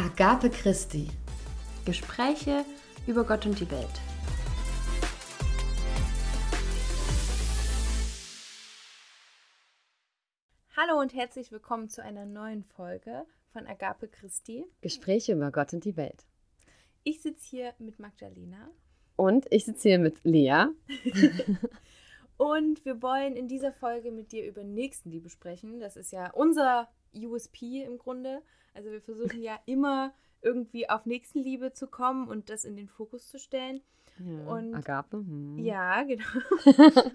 Agape Christi. Gespräche über Gott und die Welt. Hallo und herzlich willkommen zu einer neuen Folge von Agape Christi. Gespräche über Gott und die Welt. Ich sitze hier mit Magdalena. Und ich sitze hier mit Lea. und wir wollen in dieser Folge mit dir über Nächstenliebe sprechen. Das ist ja unser USP im Grunde. Also wir versuchen ja immer irgendwie auf Nächstenliebe zu kommen und das in den Fokus zu stellen. Ja, und Agape. Hm. Ja, genau.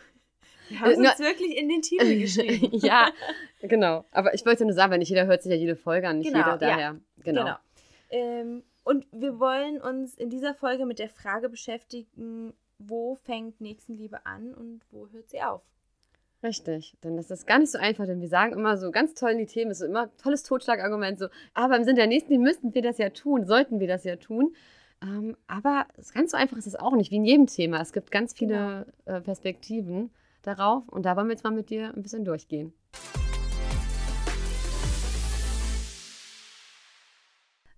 Wir haben es uns wirklich in den Titel geschrieben. ja, genau. Aber ich wollte nur sagen, weil nicht jeder hört sich ja jede Folge an, nicht Genau, jeder ja. daher. Genau. Genau. Ähm, und wir wollen uns in dieser Folge mit der Frage beschäftigen, wo fängt Nächstenliebe an und wo hört sie auf? Richtig, denn das ist gar nicht so einfach, denn wir sagen immer so ganz toll in die Themen, ist immer ein tolles Totschlagargument, so, aber im Sinne der Nächsten, müssten wir das ja tun, sollten wir das ja tun. Ähm, aber ganz so einfach ist es auch nicht, wie in jedem Thema. Es gibt ganz viele äh, Perspektiven darauf und da wollen wir jetzt mal mit dir ein bisschen durchgehen.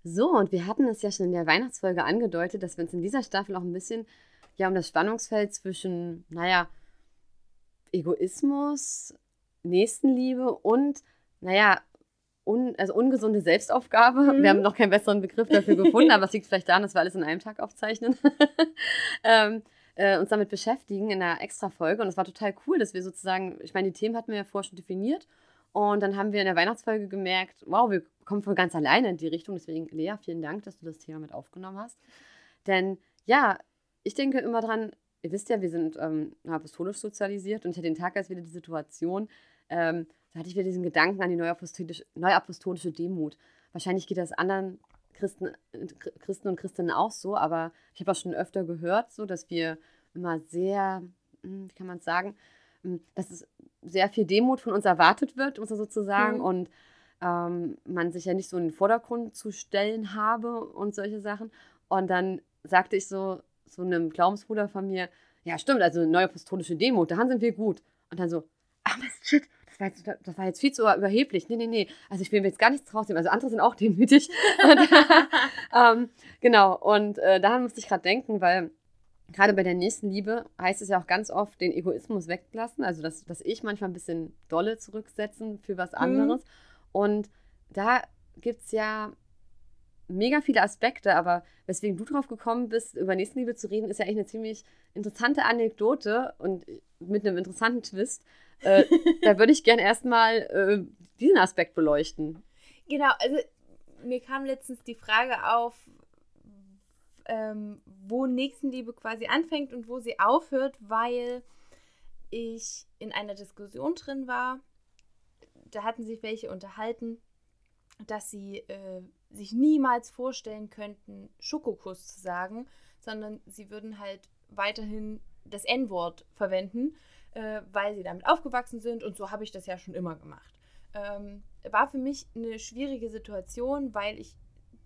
So, und wir hatten es ja schon in der Weihnachtsfolge angedeutet, dass wir uns in dieser Staffel auch ein bisschen ja um das Spannungsfeld zwischen, naja, Egoismus, Nächstenliebe und, naja, un, also ungesunde Selbstaufgabe. Mhm. Wir haben noch keinen besseren Begriff dafür gefunden, aber es liegt vielleicht daran, dass wir alles in einem Tag aufzeichnen. ähm, äh, uns damit beschäftigen in einer extra Folge. Und es war total cool, dass wir sozusagen, ich meine, die Themen hatten wir ja vorher schon definiert. Und dann haben wir in der Weihnachtsfolge gemerkt, wow, wir kommen von ganz alleine in die Richtung. Deswegen, Lea, vielen Dank, dass du das Thema mit aufgenommen hast. Denn ja, ich denke immer dran, ihr wisst ja, wir sind ähm, apostolisch sozialisiert und ich hatte den Tag erst wieder die Situation, ähm, da hatte ich wieder diesen Gedanken an die neuapostolische, neuapostolische Demut. Wahrscheinlich geht das anderen Christen, Christen und Christinnen auch so, aber ich habe auch schon öfter gehört, so, dass wir immer sehr, hm, wie kann man es sagen, hm, dass es sehr viel Demut von uns erwartet wird, muss man sozusagen, Mhm. und ähm, man sich ja nicht so in den Vordergrund zu stellen habe und solche Sachen. Und dann sagte ich so zu einem Glaubensbruder von mir, ja stimmt, also neuapostolische Demut, daran sind wir gut. Und dann so, ach Mist, shit, das war, jetzt, das war jetzt viel zu überheblich. Nee, nee, nee, also ich will mir jetzt gar nichts rausnehmen. Also andere sind auch demütig. Und, ähm, genau, und äh, daran musste ich gerade denken, weil gerade bei der nächsten Liebe heißt es ja auch ganz oft, den Egoismus weglassen, also das, das Ich manchmal ein bisschen dolle zurücksetzen für was anderes. Und da gibt es ja mega viele Aspekte, aber weswegen du drauf gekommen bist, über Nächstenliebe zu reden, ist ja eigentlich eine ziemlich interessante Anekdote und mit einem interessanten Twist. Äh, da würde ich gerne erstmal äh, diesen Aspekt beleuchten. Genau, also mir kam letztens die Frage auf, ähm, wo Nächstenliebe quasi anfängt und wo sie aufhört, weil ich in einer Diskussion drin war. Da hatten sich welche unterhalten, dass sie äh, sich niemals vorstellen könnten, Schokokuss zu sagen, sondern sie würden halt weiterhin das N-Wort verwenden, äh, weil sie damit aufgewachsen sind und so habe ich das ja schon immer gemacht. Ähm, war für mich eine schwierige Situation, weil ich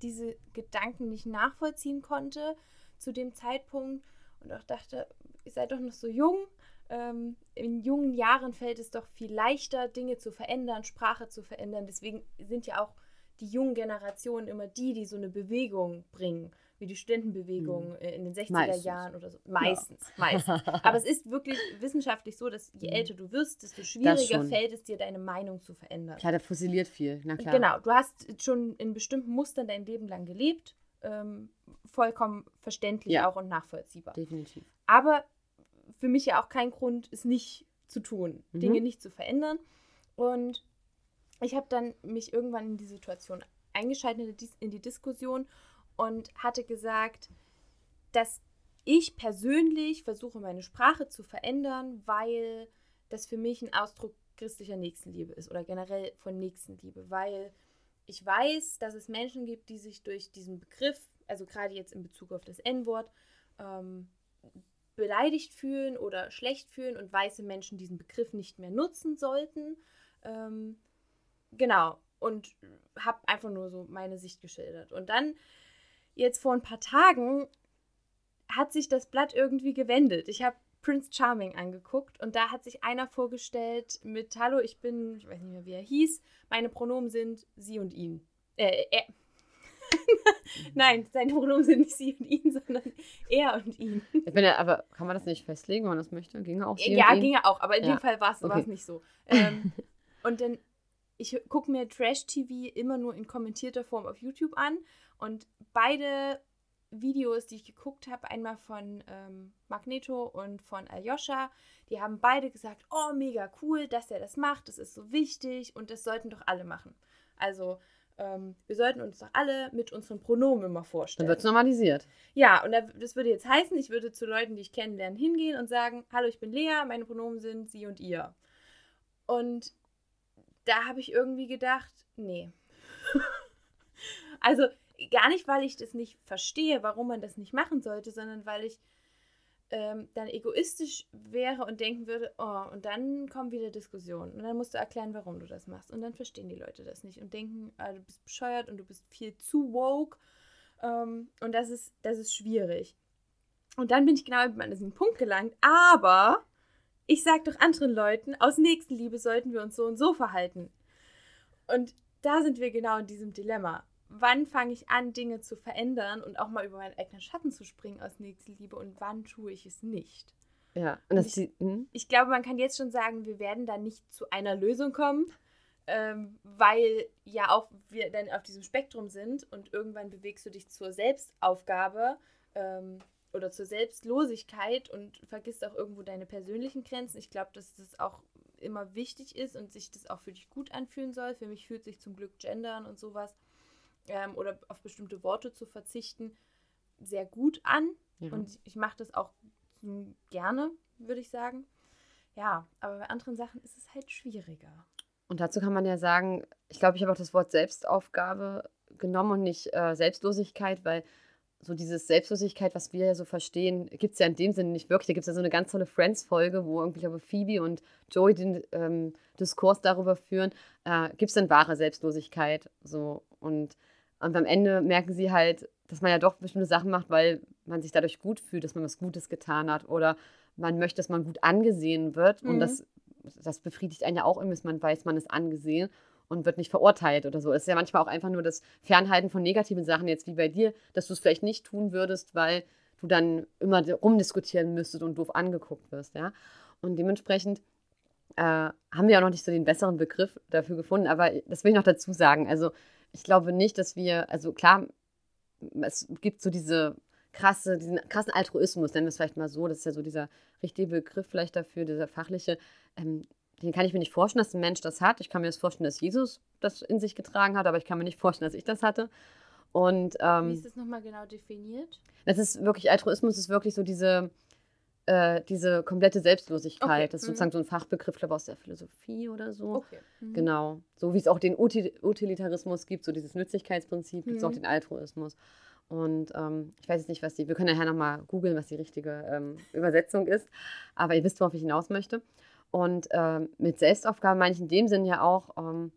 diese Gedanken nicht nachvollziehen konnte zu dem Zeitpunkt und auch dachte, ihr seid doch noch so jung. Ähm, in jungen Jahren fällt es doch viel leichter, Dinge zu verändern, Sprache zu verändern. Deswegen sind ja auch die jungen Generationen immer die, die so eine Bewegung bringen, wie die Studentenbewegung äh, in den 60er Meistens. Jahren oder so. Meistens, meistens. Aber es ist wirklich wissenschaftlich so, dass je Mhm. älter du wirst, desto schwieriger fällt es dir, deine Meinung zu verändern. Klar, der fossiliert viel, na klar. Genau, du hast schon in bestimmten Mustern dein Leben lang gelebt. Ähm, vollkommen verständlich Ja. auch und nachvollziehbar. Definitiv. Aber für mich ja auch kein Grund, es nicht zu tun, Mhm. Dinge nicht zu verändern. Und ich habe dann mich irgendwann in die Situation eingeschaltet, in die, Diskussion und hatte gesagt, dass ich persönlich versuche, meine Sprache zu verändern, weil das für mich ein Ausdruck christlicher Nächstenliebe ist oder generell von Nächstenliebe, weil ich weiß, dass es Menschen gibt, die sich durch diesen Begriff, also gerade jetzt in Bezug auf das N-Wort, ähm, beleidigt fühlen oder schlecht fühlen und weiße Menschen diesen Begriff nicht mehr nutzen sollten. Ähm, genau. Und habe einfach nur so meine Sicht geschildert. Und dann, jetzt vor ein paar Tagen, hat sich das Blatt irgendwie gewendet. Ich habe Prince Charming angeguckt und da hat sich einer vorgestellt mit Hallo, ich bin, ich weiß nicht mehr, wie er hieß, meine Pronomen sind sie und ihn. Äh, er. Nein, seine Pronomen sind nicht sie und ihn, sondern er und ihn. Ich bin ja, aber kann man das nicht festlegen, wenn man das möchte? Ginge auch sie Ja, und ihn? ginge auch, aber in Ja. dem Fall war es Okay. nicht so. Ähm, und dann, ich gucke mir Trash-TV immer nur in kommentierter Form auf YouTube an und beide Videos, die ich geguckt habe, einmal von ähm, Magneto und von Aljoscha, die haben beide gesagt, oh, mega cool, dass er das macht, das ist so wichtig und das sollten doch alle machen. Also, ähm, wir sollten uns doch alle mit unseren Pronomen immer Dann vorstellen. wird es normalisiert. Ja, und da- das würde jetzt heißen, ich würde zu Leuten, die ich kennenlerne, hingehen und sagen, hallo, ich bin Lea, meine Pronomen sind sie und ihr. Und da habe ich irgendwie gedacht, nee. also gar nicht, weil ich das nicht verstehe, warum man das nicht machen sollte, sondern weil ich ähm, dann egoistisch wäre und denken würde, oh, und dann kommen wieder Diskussionen. Und dann musst du erklären, warum du das machst. Und dann verstehen die Leute das nicht und denken, ah, du bist bescheuert und du bist viel zu woke. Ähm, und das ist, das ist schwierig. Und dann bin ich genau an diesen Punkt gelangt. Aber ich sage doch anderen Leuten, aus Nächstenliebe sollten wir uns so und so verhalten. Und da sind wir genau in diesem Dilemma. Wann fange ich an, Dinge zu verändern und auch mal über meinen eigenen Schatten zu springen aus Nächstenliebe und wann tue ich es nicht? Ja. Und das Ich- die, hm? Ich glaube, man kann jetzt schon sagen, wir werden da nicht zu einer Lösung kommen, ähm, weil ja auch wir dann auf diesem Spektrum sind und irgendwann bewegst du dich zur Selbstaufgabe ähm, oder zur Selbstlosigkeit und vergisst auch irgendwo deine persönlichen Grenzen. Ich glaube, dass das auch immer wichtig ist und sich das auch für dich gut anfühlen soll. Für mich fühlt sich zum Glück Gendern und sowas ähm, oder auf bestimmte Worte zu verzichten sehr gut an. ja. Und ich mache das auch gerne, würde ich sagen. Ja, aber bei anderen Sachen ist es halt schwieriger. Und dazu kann man ja sagen, ich glaube, ich habe auch das Wort Selbstaufgabe genommen und nicht äh, Selbstlosigkeit, weil so dieses Selbstlosigkeit, was wir ja so verstehen, gibt es ja in dem Sinne nicht wirklich. Da gibt es ja so eine ganz tolle Friends-Folge, wo irgendwie, glaube Phoebe und Joey den ähm, Diskurs darüber führen, äh, gibt es denn wahre Selbstlosigkeit? So und, und am Ende merken sie halt, dass man ja doch bestimmte Sachen macht, weil man sich dadurch gut fühlt, dass man was Gutes getan hat oder man möchte, dass man gut angesehen wird und Mhm. das, das befriedigt einen ja auch irgendwie, dass man weiß, man ist angesehen und wird nicht verurteilt oder so. Es ist ja manchmal auch einfach nur das Fernhalten von negativen Sachen, jetzt wie bei dir, dass du es vielleicht nicht tun würdest, weil du dann immer rumdiskutieren müsstest und doof angeguckt wirst, ja. Und dementsprechend äh, haben wir auch noch nicht so den besseren Begriff dafür gefunden, aber das will ich noch dazu sagen. Also ich glaube nicht, dass wir, also klar, es gibt so diese krasse, diesen krassen Altruismus, nennen wir es vielleicht mal so, das ist ja so dieser richtige Begriff vielleicht dafür, dieser fachliche, ähm, den kann ich mir nicht vorstellen, dass ein Mensch das hat. Ich kann mir das vorstellen, dass Jesus das in sich getragen hat, aber ich kann mir nicht vorstellen, dass ich das hatte. Und Wie ähm, ist das nochmal genau definiert? das ist wirklich, Altruismus ist wirklich so diese, äh, diese komplette Selbstlosigkeit. Okay, Das ist mhm. sozusagen so ein Fachbegriff, glaube ich, aus der Philosophie oder so. Okay. Mhm. Genau. So wie es auch den Uti Utilitarismus gibt, so dieses Nützlichkeitsprinzip, gibt es auch Mhm. den Altruismus. Und ähm, ich weiß jetzt nicht, was die, wir können nachher nochmal googeln, was die richtige ähm, Übersetzung ist, aber ihr wisst, worauf ich hinaus möchte. Und ähm, mit Selbstaufgabe meine ich in dem Sinn ja auch, ähm,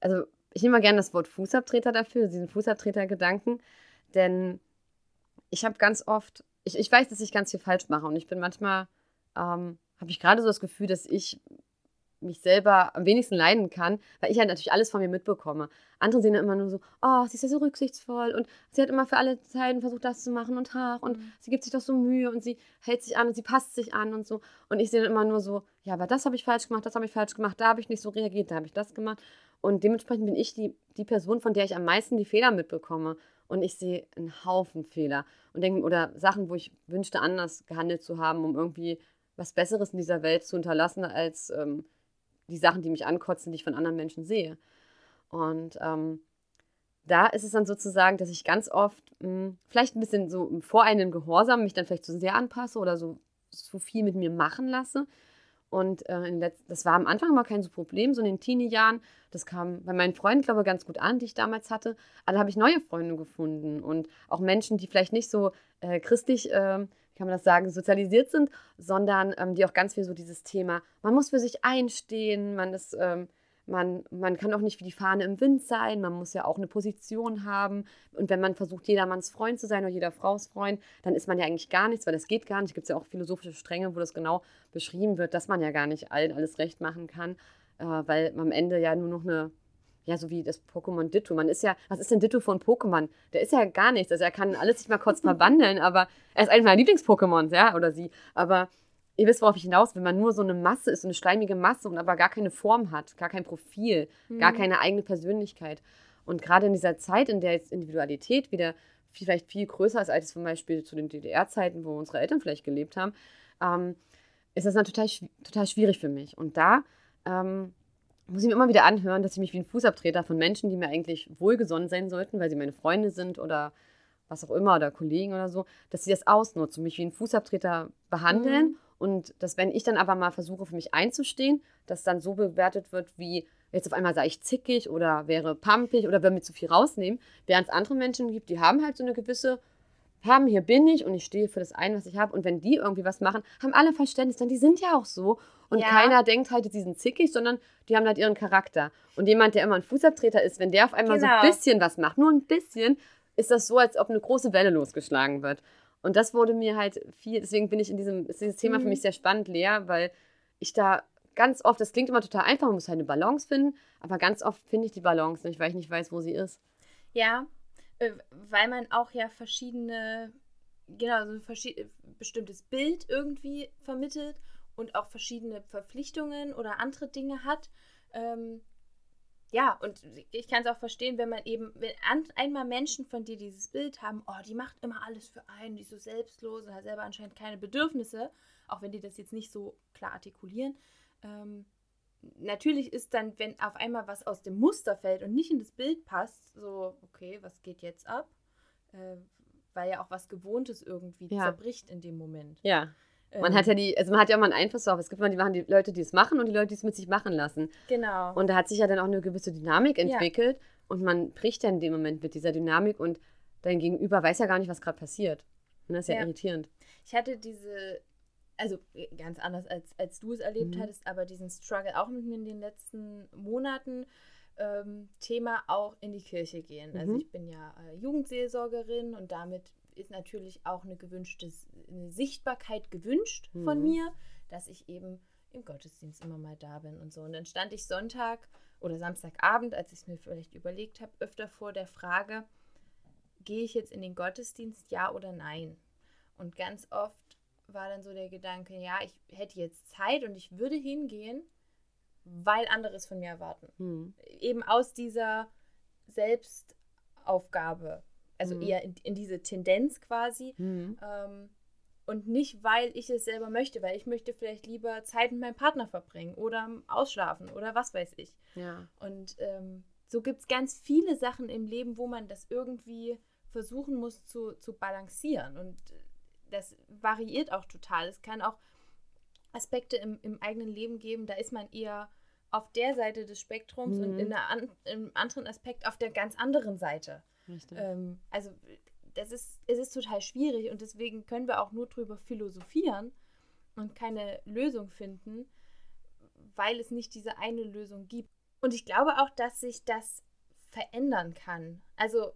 also ich nehme mal gerne das Wort Fußabtreter dafür, diesen Fußabtreter-Gedanken, denn ich habe ganz oft, ich, ich weiß, dass ich ganz viel falsch mache und ich bin manchmal, ähm, habe ich gerade so das Gefühl, dass ich mich selber am wenigsten leiden kann, weil ich halt natürlich alles von mir mitbekomme. Andere sehen dann immer nur so, oh, sie ist ja so rücksichtsvoll und sie hat immer für alle Zeiten versucht, das zu machen und ach, und Mhm. sie gibt sich doch so Mühe und sie hält sich an und sie passt sich an und so. Und ich sehe dann immer nur so, ja, aber das habe ich falsch gemacht, das habe ich falsch gemacht, da habe ich nicht so reagiert, da habe ich das gemacht. Und dementsprechend bin ich die, die Person, von der ich am meisten die Fehler mitbekomme. Und ich sehe einen Haufen Fehler und denke, oder Sachen, wo ich wünschte, anders gehandelt zu haben, um irgendwie was Besseres in dieser Welt zu hinterlassen, als ähm, die Sachen, die mich ankotzen, die ich von anderen Menschen sehe. Und ähm, da ist es dann sozusagen, dass ich ganz oft mh, vielleicht ein bisschen so im voreinen Gehorsam mich dann vielleicht zu sehr anpasse oder so, so viel mit mir machen lasse. Und äh, das war am Anfang mal kein so Problem, so in den Teenie-Jahren. Das kam bei meinen Freunden, glaube ich, ganz gut an, die ich damals hatte. Aber da habe ich neue Freunde gefunden und auch Menschen, die vielleicht nicht so äh, christlich, äh, kann man das sagen, sozialisiert sind, sondern ähm, die auch ganz viel so dieses Thema, man muss für sich einstehen, man ist, ähm, man, man kann auch nicht wie die Fahne im Wind sein, man muss ja auch eine Position haben. Und wenn man versucht, jedermanns Freund zu sein oder jeder Frau's Freund, dann ist man ja eigentlich gar nichts, weil das geht gar nicht. Es gibt ja auch philosophische Stränge, wo das genau beschrieben wird, dass man ja gar nicht allen alles recht machen kann, äh, weil am Ende ja nur noch eine, ja, so wie das Pokémon Ditto. Man ist ja, was ist denn Ditto von Pokémon? Der ist ja gar nichts. Also er kann alles sich mal kurz verwandeln, aber er ist eines meiner Lieblings-Pokémons, ja, oder sie. Aber ihr wisst, worauf ich hinaus will, wenn man nur so eine Masse ist, so eine schleimige Masse und aber gar keine Form hat, gar kein Profil, mhm. gar keine eigene Persönlichkeit. Und gerade in dieser Zeit, in der jetzt Individualität wieder vielleicht viel größer ist, als zum Beispiel zu den DDR-Zeiten, wo unsere Eltern vielleicht gelebt haben, ähm, ist das dann total, total schwierig für mich. Und da ähm, muss ich mir immer wieder anhören, dass ich mich wie ein Fußabtreter von Menschen, die mir eigentlich wohlgesonnen sein sollten, weil sie meine Freunde sind oder was auch immer oder Kollegen oder so, dass sie das ausnutzen mich wie ein Fußabtreter behandeln. Mhm. Und dass, wenn ich dann aber mal versuche, für mich einzustehen, dass dann so bewertet wird, wie jetzt auf einmal sei ich zickig oder wäre pampig oder will mir zu viel rausnehmen, während es andere Menschen gibt, die haben halt so eine gewisse, haben, hier bin ich und ich stehe für das ein, was ich habe. Und wenn die irgendwie was machen, haben alle Verständnis, denn die sind ja auch so. Und ja. keiner denkt halt, die sind zickig, sondern die haben halt ihren Charakter. Und jemand, der immer ein Fußabtreter ist, wenn der auf einmal genau. so ein bisschen was macht, nur ein bisschen, ist das so, als ob eine große Welle losgeschlagen wird. Und das wurde mir halt viel, deswegen bin ich in diesem, ist dieses Thema mhm. für mich sehr spannend, Lea, weil ich da ganz oft, das klingt immer total einfach, man muss halt eine Balance finden, aber ganz oft finde ich die Balance nicht, weil ich nicht weiß, wo sie ist. Ja, äh, weil man auch ja verschiedene, genau, so ein verschied bestimmtes Bild irgendwie vermittelt und auch verschiedene Verpflichtungen oder andere Dinge hat. Ähm, ja, und ich kann es auch verstehen, wenn man eben, wenn einmal Menschen von dir dieses Bild haben, oh, die macht immer alles für einen, die ist so selbstlos und hat selber anscheinend keine Bedürfnisse, auch wenn die das jetzt nicht so klar artikulieren. Ähm, natürlich ist dann, wenn auf einmal was aus dem Muster fällt und nicht in das Bild passt, so, okay, was geht jetzt ab? Äh, weil ja auch was Gewohntes irgendwie ja. zerbricht in dem Moment. Ja. Man hat ja die, also man hat ja auch mal einen Einfluss darauf. Es gibt mal die, machen die Leute, die es machen und die Leute, die es mit sich machen lassen. Genau. Und da hat sich ja dann auch eine gewisse Dynamik entwickelt ja. und man bricht ja in dem Moment mit dieser Dynamik und dein Gegenüber weiß ja gar nicht, was gerade passiert. Und das ist ja, ja, irritierend. Ich hatte diese, also ganz anders als, als du es erlebt mhm. hattest, aber diesen Struggle auch mit mir in den letzten Monaten. Ähm, Thema auch in die Kirche gehen. Also mhm. Also ich bin ja äh, Jugendseelsorgerin und damit ist natürlich auch eine gewünschte eine Sichtbarkeit gewünscht mhm. von mir, dass ich eben im Gottesdienst immer mal da bin und so. Und dann stand ich Sonntag oder Samstagabend, als ich es mir vielleicht überlegt habe, öfter vor der Frage, gehe ich jetzt in den Gottesdienst, ja oder nein? Und ganz oft war dann so der Gedanke, ja, ich hätte jetzt Zeit und ich würde hingehen, weil andere es von mir erwarten. Mhm. Eben aus dieser Selbstaufgabe also mhm. eher in, in, diese Tendenz quasi. Mhm. Ähm, und nicht, weil ich es selber möchte, weil ich möchte vielleicht lieber Zeit mit meinem Partner verbringen oder ausschlafen oder was weiß ich. Ja. Und ähm, so gibt es ganz viele Sachen im Leben, wo man das irgendwie versuchen muss zu, zu balancieren. Und das variiert auch total. Es kann auch Aspekte im, im eigenen Leben geben, da ist man eher auf der Seite des Spektrums mhm. und in einer an, im anderen Aspekt auf der ganz anderen Seite. Ähm, also das ist, es ist total schwierig und deswegen können wir auch nur drüber philosophieren und keine Lösung finden, weil es nicht diese eine Lösung gibt. Und ich glaube auch, dass sich das verändern kann. Also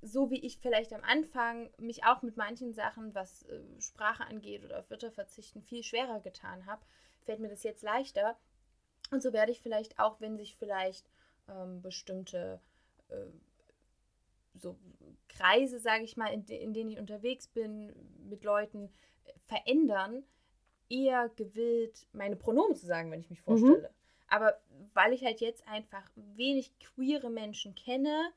so wie ich vielleicht am Anfang mich auch mit manchen Sachen, was äh, Sprache angeht oder auf Wörter verzichten, viel schwerer getan habe, fällt mir das jetzt leichter. Und so werde ich vielleicht auch, wenn sich vielleicht ähm, bestimmte äh, so Kreise, sage ich mal, in, de in, denen ich unterwegs bin, mit Leuten äh, verändern, eher gewillt, meine Pronomen zu sagen, wenn ich mich mhm. vorstelle. Mhm. Aber weil ich halt jetzt einfach wenig queere Menschen kenne,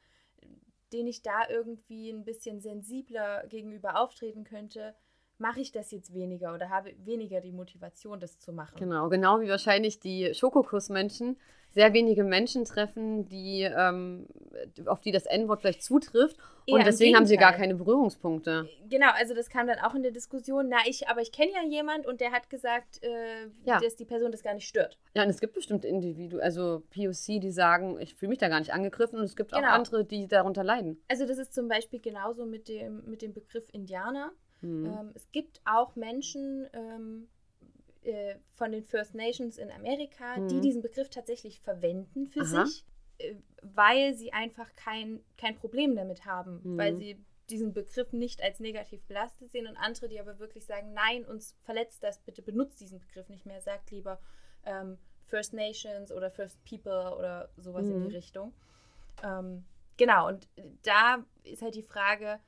denen ich da irgendwie ein bisschen sensibler gegenüber auftreten könnte, mache ich das jetzt weniger oder habe weniger die Motivation, das zu machen. Genau, genau wie wahrscheinlich die Schokokuss-Menschen sehr wenige Menschen treffen, die, ähm, auf die das N-Wort vielleicht zutrifft. Und deswegen haben sie gar keine Berührungspunkte. Genau, also das kam dann auch in der Diskussion. Na, ich, aber ich kenne ja jemand und der hat gesagt, äh, ja. dass die Person das gar nicht stört. Ja, und es gibt bestimmt Individuen, also POC, die sagen, ich fühle mich da gar nicht angegriffen und es gibt genau. auch andere, die darunter leiden. Also das ist zum Beispiel genauso mit dem, mit dem Begriff Indianer. Mhm. Ähm, es gibt auch Menschen, ähm, äh, von den First Nations in Amerika, mhm. die diesen Begriff tatsächlich verwenden für Aha. sich, äh, weil sie einfach kein, kein Problem damit haben, mhm. weil sie diesen Begriff nicht als negativ belastet sehen und andere, die aber wirklich sagen, nein, uns verletzt das, bitte benutzt diesen Begriff nicht mehr, sagt lieber ähm, First Nations oder First People oder sowas mhm. in die mhm. Richtung. Ähm, genau, und da ist halt die Frage,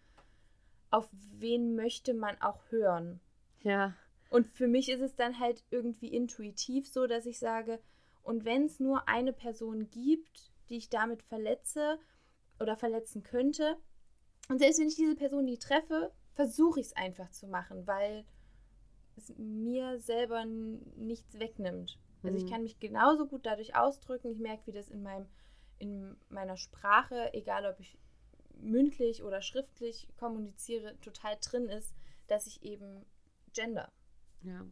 auf wen möchte man auch hören? Ja. Und für mich ist es dann halt irgendwie intuitiv so, dass ich sage, und wenn es nur eine Person gibt, die ich damit verletze oder verletzen könnte, und selbst wenn ich diese Person nie treffe, versuche ich es einfach zu machen, weil es mir selber nichts wegnimmt. Also ich mhm. kann mich genauso gut dadurch ausdrücken. Ich merke, wie das in meinem in meiner Sprache, egal ob ich mündlich oder schriftlich kommuniziere, total drin ist, dass ich eben gender. Ja.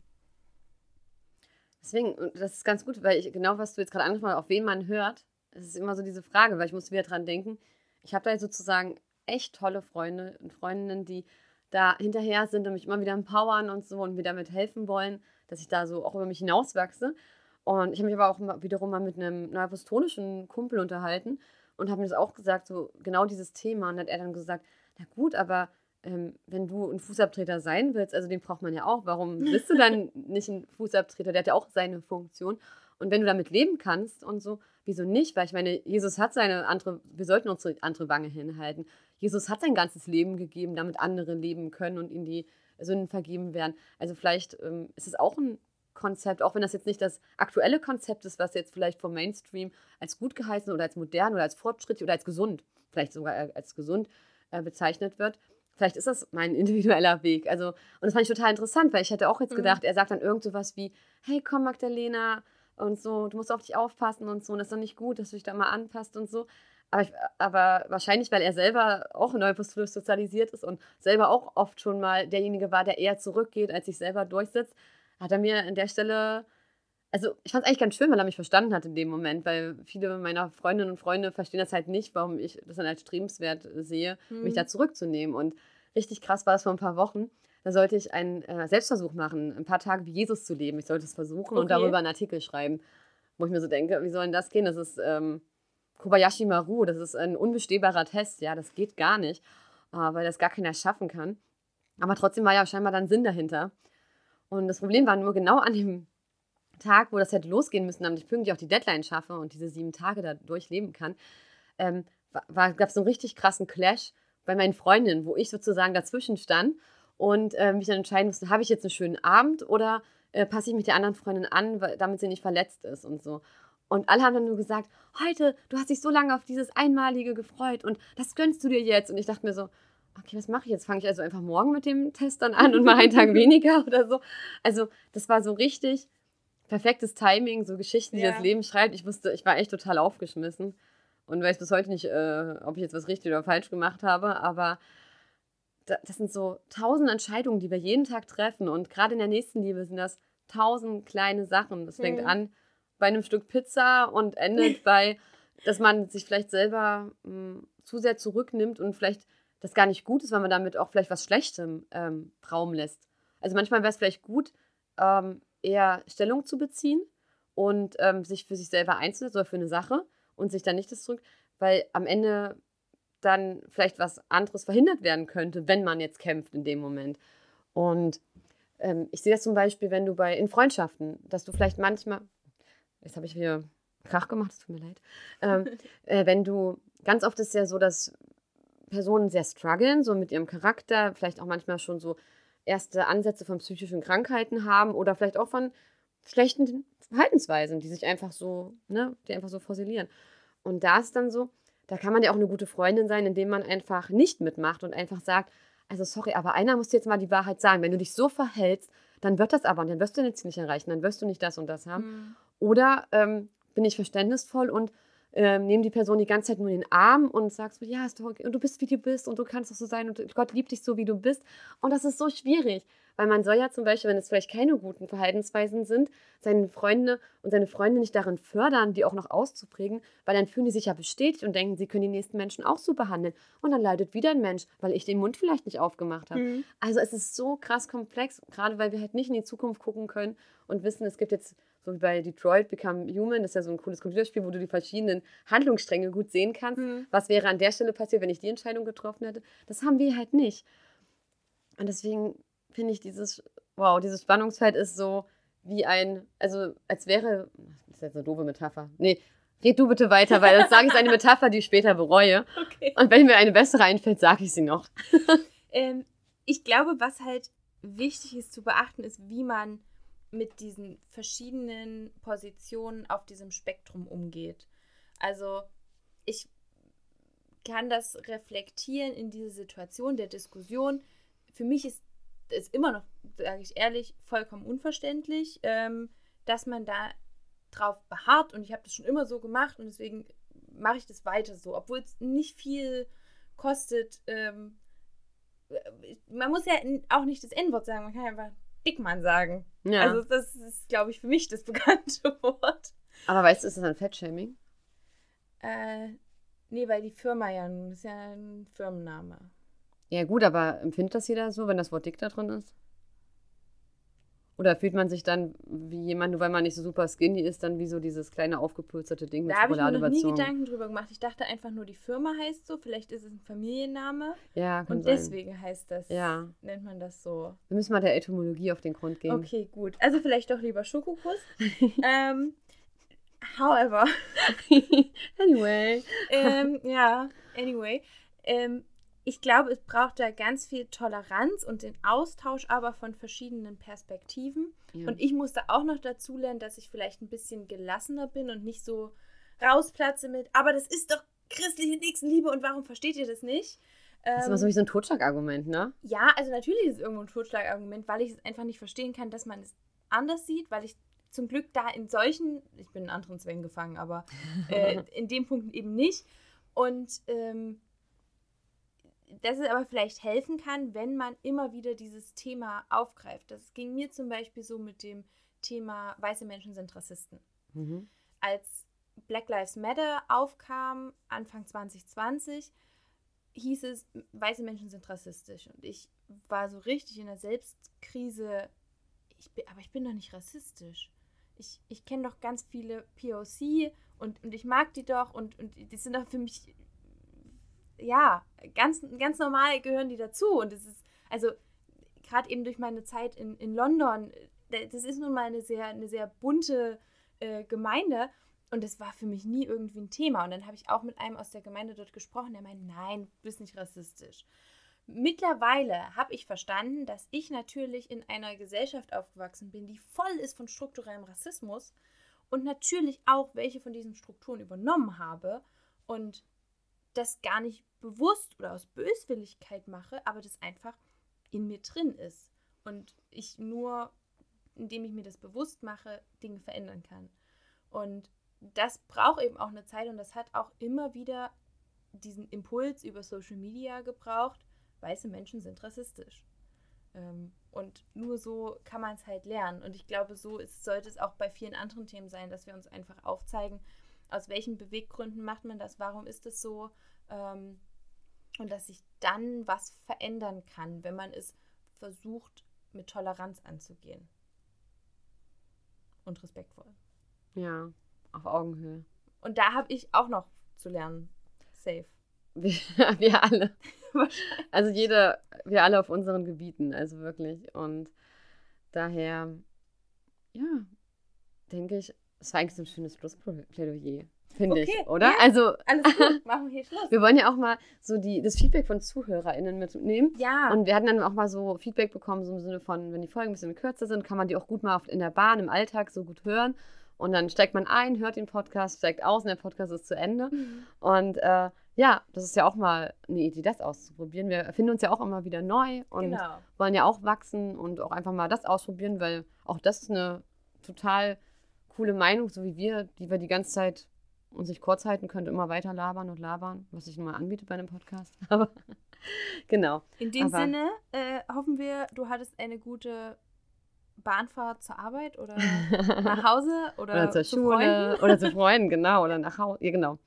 Deswegen, das ist ganz gut, weil ich genau, was du jetzt gerade angesprochen hast, auf wen man hört, es ist immer so diese Frage, weil ich muss wieder dran denken. Ich habe da jetzt sozusagen echt tolle Freunde und Freundinnen, die da hinterher sind und mich immer wieder empowern und so und mir damit helfen wollen, dass ich da so auch über mich hinauswachse. Und ich habe mich aber auch wiederum mal mit einem neuapostolischen Kumpel unterhalten und habe mir das auch gesagt, so genau dieses Thema. Und hat er dann gesagt, na gut, aber ähm, wenn du ein Fußabtreter sein willst, also den braucht man ja auch, warum bist du dann nicht ein Fußabtreter? Der hat ja auch seine Funktion. Und wenn du damit leben kannst und so, wieso nicht? Weil ich meine, Jesus hat seine andere, wir sollten unsere andere Wange hinhalten. Jesus hat sein ganzes Leben gegeben, damit andere leben können und ihnen die Sünden vergeben werden. Also vielleicht ähm, ist es auch ein Konzept, auch wenn das jetzt nicht das aktuelle Konzept ist, was jetzt vielleicht vom Mainstream als gut geheißen oder als modern oder als fortschrittlich oder als gesund, vielleicht sogar äh, als gesund äh, bezeichnet wird vielleicht ist das mein individueller Weg. Also, und das fand ich total interessant, weil ich hätte auch jetzt mhm. gedacht, mhm. er sagt dann irgend sowas wie, hey, komm Magdalena und so, du musst auf dich aufpassen und so, und das ist doch nicht gut, dass du dich da mal anpasst und so. Aber, ich, aber wahrscheinlich, weil er selber auch neuapostolisch sozialisiert ist und selber auch oft schon mal derjenige war, der eher zurückgeht, als sich selber durchsetzt, hat er mir an der Stelle also ich fand es eigentlich ganz schön, weil er mich verstanden hat in dem Moment, weil viele meiner Freundinnen und Freunde verstehen das halt nicht, warum ich das dann als strebenswert sehe, mhm. mich da zurückzunehmen. Und richtig krass war es vor ein paar Wochen. Da sollte ich einen äh, Selbstversuch machen, ein paar Tage wie Jesus zu leben. Ich sollte es versuchen okay. und darüber einen Artikel schreiben, wo ich mir so denke, wie soll denn das gehen? Das ist ähm, Kobayashi Maru, das ist ein unbestehbarer Test, ja, das geht gar nicht, äh, weil das gar keiner schaffen kann. Aber trotzdem war ja scheinbar dann Sinn dahinter. Und das Problem war nur genau an dem Tag, wo das hätte losgehen müssen, damit ich pünktlich auch die Deadline schaffe und diese sieben Tage da durchleben kann, ähm, gab es so einen richtig krassen Clash bei meinen Freundinnen, wo ich sozusagen dazwischen stand und äh, mich dann entscheiden musste, habe ich jetzt einen schönen Abend oder äh, passe ich mich der anderen Freundin an, weil, damit sie nicht verletzt ist und so. Und alle haben dann nur gesagt, heute, du hast dich so lange auf dieses Einmalige gefreut und das gönnst du dir jetzt. Und ich dachte mir so, okay, was mache ich jetzt? Fange ich also einfach morgen mit dem Test dann an und mache einen Tag weniger oder so? Also das war so richtig perfektes Timing, so Geschichten, die ja. das Leben schreibt. Ich wusste, ich war echt total aufgeschmissen und weiß bis heute nicht, äh, ob ich jetzt was richtig oder falsch gemacht habe, aber das sind so tausend Entscheidungen, die wir jeden Tag treffen und gerade in der nächsten Liebe sind das tausend kleine Sachen. Das fängt mhm. an bei einem Stück Pizza und endet bei, dass man sich vielleicht selber mh, hm, zu sehr zurücknimmt und vielleicht das gar nicht gut ist, weil man damit auch vielleicht was Schlechtem ähm, Raum lässt. Also manchmal wäre es vielleicht gut, ähm, eher Stellung zu beziehen und ähm, sich für sich selber einzusetzen oder für eine Sache und sich dann nicht das zurück, weil am Ende dann vielleicht was anderes verhindert werden könnte, wenn man jetzt kämpft in dem Moment. Und ähm, ich sehe das zum Beispiel, wenn du bei in Freundschaften, dass du vielleicht manchmal, jetzt habe ich wieder Krach gemacht, es tut mir leid, ähm, äh, wenn du, ganz oft ist es ja so, dass Personen sehr strugglen, so mit ihrem Charakter, vielleicht auch manchmal schon so erste Ansätze von psychischen Krankheiten haben oder vielleicht auch von schlechten Verhaltensweisen, die sich einfach so, ne, die einfach so fossilieren. Und da ist dann so, da kann man ja auch eine gute Freundin sein, indem man einfach nicht mitmacht und einfach sagt, also sorry, aber einer muss dir jetzt mal die Wahrheit sagen. Wenn du dich so verhältst, dann wird das aber und dann wirst du nichts nicht erreichen, dann wirst du nicht das und das haben. Mhm. Oder ähm, bin ich verständnisvoll und ähm, nehme die Person die ganze Zeit nur in den Arm und sagst ja, ist doch okay. und du bist, wie du bist und du kannst doch so sein und Gott liebt dich so, wie du bist. Und das ist so schwierig, weil man soll ja zum Beispiel, wenn es vielleicht keine guten Verhaltensweisen sind, seine Freunde und seine Freunde nicht darin fördern, die auch noch auszuprägen, weil dann fühlen die sich ja bestätigt und denken, sie können die nächsten Menschen auch so behandeln. Und dann leidet wieder ein Mensch, weil ich den Mund vielleicht nicht aufgemacht habe. Mhm. Also es ist so krass komplex, gerade weil wir halt nicht in die Zukunft gucken können und wissen, es gibt jetzt so wie bei Detroit Become Human, das ist ja so ein cooles Computerspiel, wo du die verschiedenen Handlungsstränge gut sehen kannst. Mhm. Was wäre an der Stelle passiert, wenn ich die Entscheidung getroffen hätte? Das haben wir halt nicht. Und deswegen finde ich dieses, wow, dieses Spannungsfeld ist so wie ein, also als wäre, das ist jetzt eine doofe Metapher. Nee, red du bitte weiter, weil das sage ich eine Metapher, die ich später bereue. Okay. Und wenn mir eine bessere einfällt, sage ich sie noch. Ähm, ich glaube, was halt wichtig ist zu beachten, ist, wie man mit diesen verschiedenen Positionen auf diesem Spektrum umgeht. Also ich kann das reflektieren in diese Situation der Diskussion. Für mich ist es immer noch, sage ich ehrlich, vollkommen unverständlich, ähm, dass man da drauf beharrt und ich habe das schon immer so gemacht und deswegen mache ich das weiter so, obwohl es nicht viel kostet. Ähm, man muss ja auch nicht das N-Wort sagen, man kann einfach Dickmann sagen. Ja. Also das ist, glaube ich, für mich das bekannte Wort. Aber weißt du, ist das ein Fettshaming? Äh, nee, weil die Firma ja, das ist ja ein Firmenname. Ja, gut, aber empfindet das jeder so, wenn das Wort dick da drin ist? Oder fühlt man sich dann wie jemand, nur weil man nicht so super skinny ist, dann wie so dieses kleine aufgepulsterte Ding mit Da habe ich mir Schokolade noch nie überzogen? Gedanken drüber gemacht. Ich dachte einfach nur, die Firma heißt so, vielleicht ist es ein Familienname Ja, kann und sein. deswegen heißt das, Ja. nennt man das so. Wir müssen mal der Etymologie auf den Grund gehen. Okay, gut. Also vielleicht doch lieber Schokokuss. ähm, however, anyway. ähm, ja, anyway. Ähm, ich glaube, es braucht da ganz viel Toleranz und den Austausch aber von verschiedenen Perspektiven. Ja. Und ich musste auch noch dazu lernen, dass ich vielleicht ein bisschen gelassener bin und nicht so rausplatze mit, aber das ist doch christliche Nächstenliebe und warum versteht ihr das nicht? das ist Ähm, immer so wie so ein Totschlagargument, ne? ja, also natürlich ist es irgendwo ein Totschlagargument, weil ich es einfach nicht verstehen kann, dass man es anders sieht, weil ich zum Glück da in solchen, ich bin in anderen Zwängen gefangen, aber äh, in dem Punkt eben nicht. Und ähm, dass es aber vielleicht helfen kann, wenn man immer wieder dieses Thema aufgreift. Das ging mir zum Beispiel so mit dem Thema weiße Menschen sind Rassisten. Mhm. Als Black Lives Matter aufkam, Anfang 2020, hieß es, weiße Menschen sind rassistisch. Und ich war so richtig in der Selbstkrise. Ich bin, aber ich bin doch nicht rassistisch. Ich, ich kenne doch ganz viele POC und, und ich mag die doch und, und die sind doch für mich, ja, ganz, ganz normal gehören die dazu. Und es ist, also gerade eben durch meine Zeit in, in London, das ist nun mal eine sehr, eine sehr bunte äh, Gemeinde. Und das war für mich nie irgendwie ein Thema. Und dann habe ich auch mit einem aus der Gemeinde dort gesprochen, der meinte, nein, du bist nicht rassistisch. Mittlerweile habe ich verstanden, dass ich natürlich in einer Gesellschaft aufgewachsen bin, die voll ist von strukturellem Rassismus und natürlich auch welche von diesen Strukturen übernommen habe und das gar nicht bewusst oder aus Böswilligkeit mache, aber das einfach in mir drin ist und ich nur, indem ich mir das bewusst mache, Dinge verändern kann. Und das braucht eben auch eine Zeit und das hat auch immer wieder diesen Impuls über Social Media gebraucht. Weiße Menschen sind rassistisch. Ähm, und nur so kann man es halt lernen. Und ich glaube, so ist, sollte es auch bei vielen anderen Themen sein, dass wir uns einfach aufzeigen, aus welchen Beweggründen macht man das, warum ist es so. Ähm, und dass sich dann was verändern kann, wenn man es versucht, mit Toleranz anzugehen. Und respektvoll. Ja, auf Augenhöhe. Und da habe ich auch noch zu lernen. Safe. Wir, wir alle. Also jeder, wir alle auf unseren Gebieten, also wirklich. Und daher, ja, denke ich, es war eigentlich so ein schönes Schlussplädoyer, finde Okay, ich, oder? ja. Also, Alles gut, machen wir hier Schluss. wir wollen ja auch mal so die, das Feedback von ZuhörerInnen mitnehmen. Ja, Und wir hatten dann auch mal so Feedback bekommen, so im Sinne von, wenn die Folgen ein bisschen kürzer sind, kann man die auch gut mal in der Bahn, im Alltag so gut hören. Und dann steigt man ein, hört den Podcast, steigt aus und der Podcast ist zu Ende. Mhm. Und äh, ja, das ist ja auch mal eine Idee, das auszuprobieren. Wir erfinden uns ja auch immer wieder neu und genau. wollen ja auch wachsen und auch einfach mal das ausprobieren, weil auch das ist eine total coole Meinung, so wie wir, die wir die ganze Zeit uns nicht kurz halten können, immer weiter labern und labern, was sich nun mal anbietet bei einem Podcast. Aber genau. In dem Aber- Sinne äh, hoffen wir, du hattest eine gute Bahnfahrt zur Arbeit oder nach Hause oder, Oder zur zu Schule Freunden. oder zu Freunden, genau, oder nach Hause, ja, genau.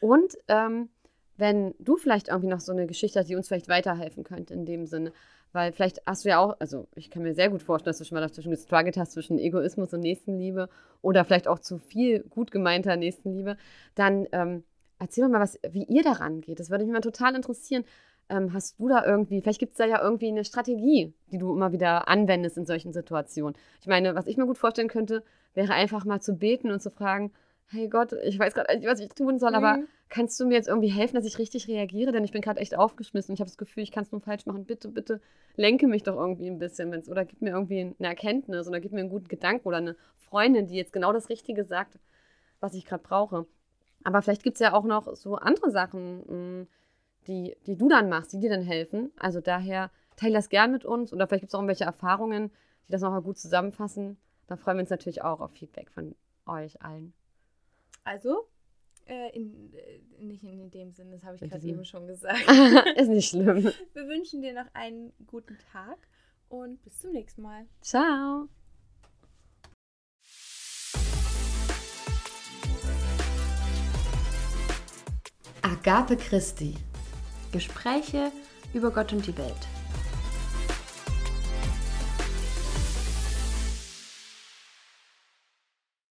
Und ähm, wenn du vielleicht irgendwie noch so eine Geschichte hast, die uns vielleicht weiterhelfen könnte in dem Sinne, weil vielleicht hast du ja auch, also ich kann mir sehr gut vorstellen, dass du schon mal dazwischen gestruggelt hast zwischen Egoismus und Nächstenliebe oder vielleicht auch zu viel gut gemeinter Nächstenliebe, dann ähm, erzähl doch mal was, wie ihr daran geht. Das würde mich mal total interessieren. ähm, hast du da irgendwie, vielleicht gibt es da ja irgendwie eine Strategie, die du immer wieder anwendest in solchen Situationen. Ich meine, was ich mir gut vorstellen könnte, wäre einfach mal zu beten und zu fragen, hey Gott, ich weiß gerade nicht, was ich tun soll, mhm. aber kannst du mir jetzt irgendwie helfen, dass ich richtig reagiere? Denn ich bin gerade echt aufgeschmissen. Ich habe das Gefühl, ich kann es nur falsch machen. Bitte, bitte lenke mich doch irgendwie ein bisschen. Wenn's, oder gib mir irgendwie eine Erkenntnis oder gib mir einen guten Gedanken oder eine Freundin, die jetzt genau das Richtige sagt, was ich gerade brauche. Aber vielleicht gibt es ja auch noch so andere Sachen, hm, die, die du dann machst, die dir dann helfen. Also daher teile das gern mit uns oder vielleicht gibt es auch irgendwelche Erfahrungen, die das nochmal gut zusammenfassen. Da freuen wir uns natürlich auch auf Feedback von euch allen. Also, äh, in, äh, nicht in dem Sinne, das habe ich gerade eben schon gesagt. Ist nicht schlimm. Wir wünschen dir noch einen guten Tag und bis zum nächsten Mal. Ciao. Agape Christi. Gespräche über Gott und die Welt.